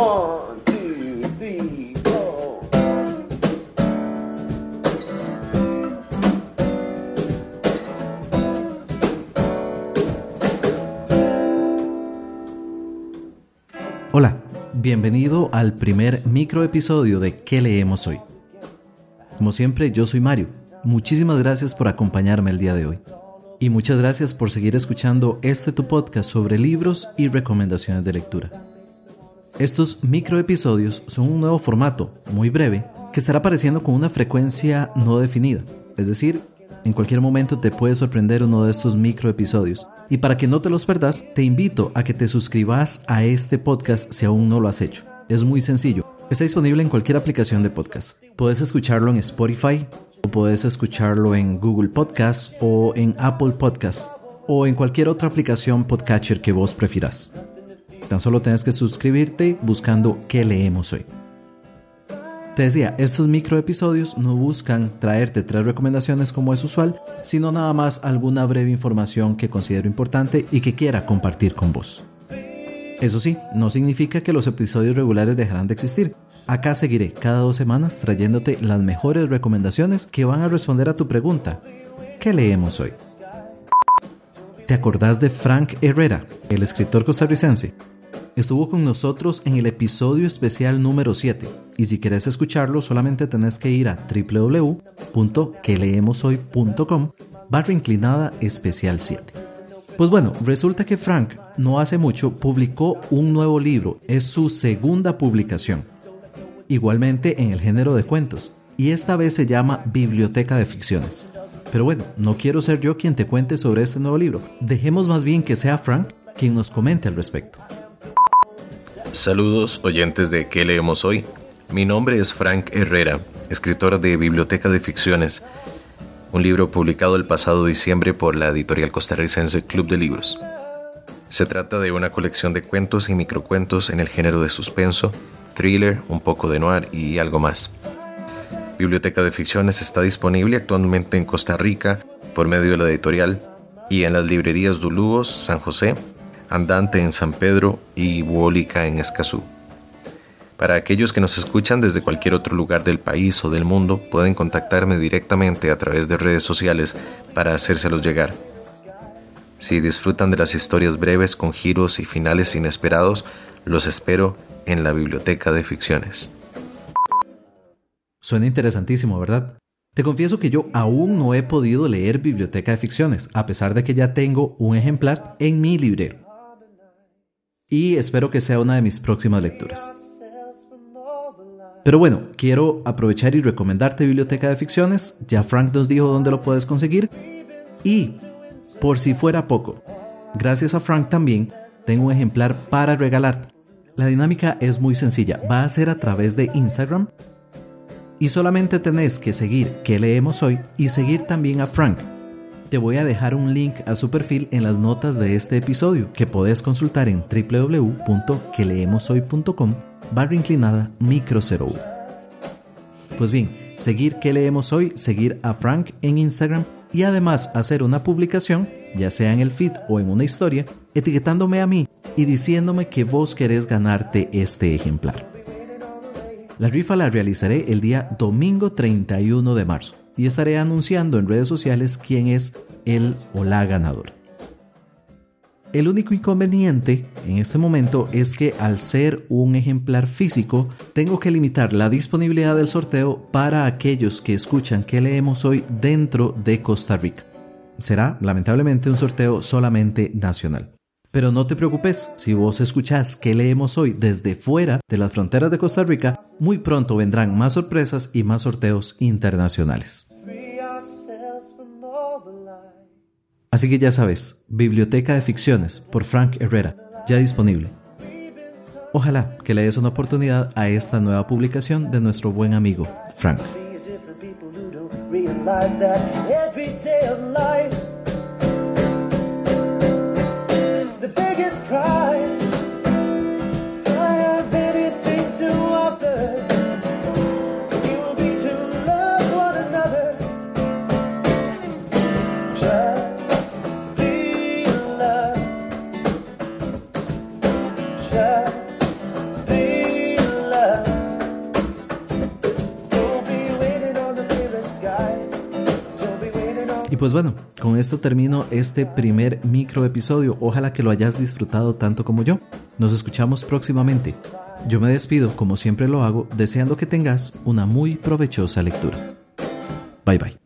One, two, three, four. Hola, bienvenido al primer micro episodio de ¿Qué leemos hoy? Como siempre, yo soy Mario. Muchísimas gracias por acompañarme el día de hoy. Y muchas gracias por seguir escuchando este tu podcast sobre libros y recomendaciones de lectura. Estos micro episodios son un nuevo formato, muy breve, que estará apareciendo con una frecuencia no definida. Es decir, en cualquier momento te puede sorprender uno de estos micro episodios. Y para que no te los perdas, te invito a que te suscribas a este podcast si aún no lo has hecho. Es muy sencillo. Está disponible en cualquier aplicación de podcast. Puedes escucharlo en Spotify, o puedes escucharlo en Google Podcast o en Apple Podcast o en cualquier otra aplicación podcatcher que vos prefieras. Tan solo tienes que suscribirte buscando qué leemos hoy. Te decía, estos micro episodios no buscan traerte tres recomendaciones como es usual, sino nada más alguna breve información que considero importante y que quiera compartir con vos. Eso sí, no significa que los episodios regulares dejarán de existir. Acá seguiré cada dos semanas trayéndote las mejores recomendaciones que van a responder a tu pregunta. ¿Qué leemos hoy? ¿Te acordás de Frank Herrera, el escritor costarricense? Estuvo con nosotros en el episodio especial número 7 y si quieres escucharlo solamente tenés que ir a www.queleemoshoy.com barra inclinada especial 7. Pues bueno, resulta que Frank no hace mucho publicó un nuevo libro, es su segunda publicación, igualmente en el género de cuentos, y esta vez se llama Biblioteca de Ficciones. Pero bueno, no quiero ser yo quien te cuente sobre este nuevo libro, dejemos más bien que sea Frank quien nos comente al respecto. Saludos oyentes de ¿Qué leemos hoy? Mi nombre es Frank Herrera, escritor de Biblioteca de Ficciones, un libro publicado el pasado diciembre por la editorial costarricense Club de Libros. Se trata de una colección de cuentos y microcuentos en el género de suspenso, thriller, un poco de noir y algo más. Biblioteca de Ficciones está disponible actualmente en Costa Rica por medio de la editorial y en las librerías Dulúos, San José, Andante en San Pedro y Buólica en Escazú. Para aquellos que nos escuchan desde cualquier otro lugar del país o del mundo, pueden contactarme directamente a través de redes sociales para hacérselos llegar. Si disfrutan de las historias breves con giros y finales inesperados, los espero en la Biblioteca de Ficciones. Suena interesantísimo, ¿verdad? Te confieso que yo aún no he podido leer Biblioteca de Ficciones, a pesar de que ya tengo un ejemplar en mi librero. Y espero que sea una de mis próximas lecturas. Pero bueno, quiero aprovechar y recomendarte Biblioteca de Ficciones. Ya Frank nos dijo dónde lo puedes conseguir. Y, por si fuera poco, gracias a Frank también tengo un ejemplar para regalar. La dinámica es muy sencilla. Va a ser a través de Instagram. Y solamente tenés que seguir que leemos hoy y seguir también a Frank. Te voy a dejar un link a su perfil en las notas de este episodio que podés consultar en www.queleemoshoy.com barra inclinada micro 01. Pues bien, seguir que leemos hoy, seguir a Frank en Instagram y además hacer una publicación, ya sea en el feed o en una historia, etiquetándome a mí y diciéndome que vos querés ganarte este ejemplar. La rifa la realizaré el día domingo 31 de marzo y estaré anunciando en redes sociales quién es el o la ganadora. El único inconveniente en este momento es que al ser un ejemplar físico, tengo que limitar la disponibilidad del sorteo para aquellos que escuchan que leemos hoy dentro de Costa Rica. Será, lamentablemente, un sorteo solamente nacional. Pero no te preocupes, si vos escuchás que leemos hoy desde fuera de las fronteras de Costa Rica, muy pronto vendrán más sorpresas y más sorteos internacionales. Así que ya sabes, Biblioteca de Ficciones por Frank Herrera, ya disponible. Ojalá que le des una oportunidad a esta nueva publicación de nuestro buen amigo Frank. Pues bueno, con esto termino este primer micro episodio. Ojalá que lo hayas disfrutado tanto como yo. Nos escuchamos próximamente. Yo me despido, como siempre lo hago, deseando que tengas una muy provechosa lectura. Bye bye.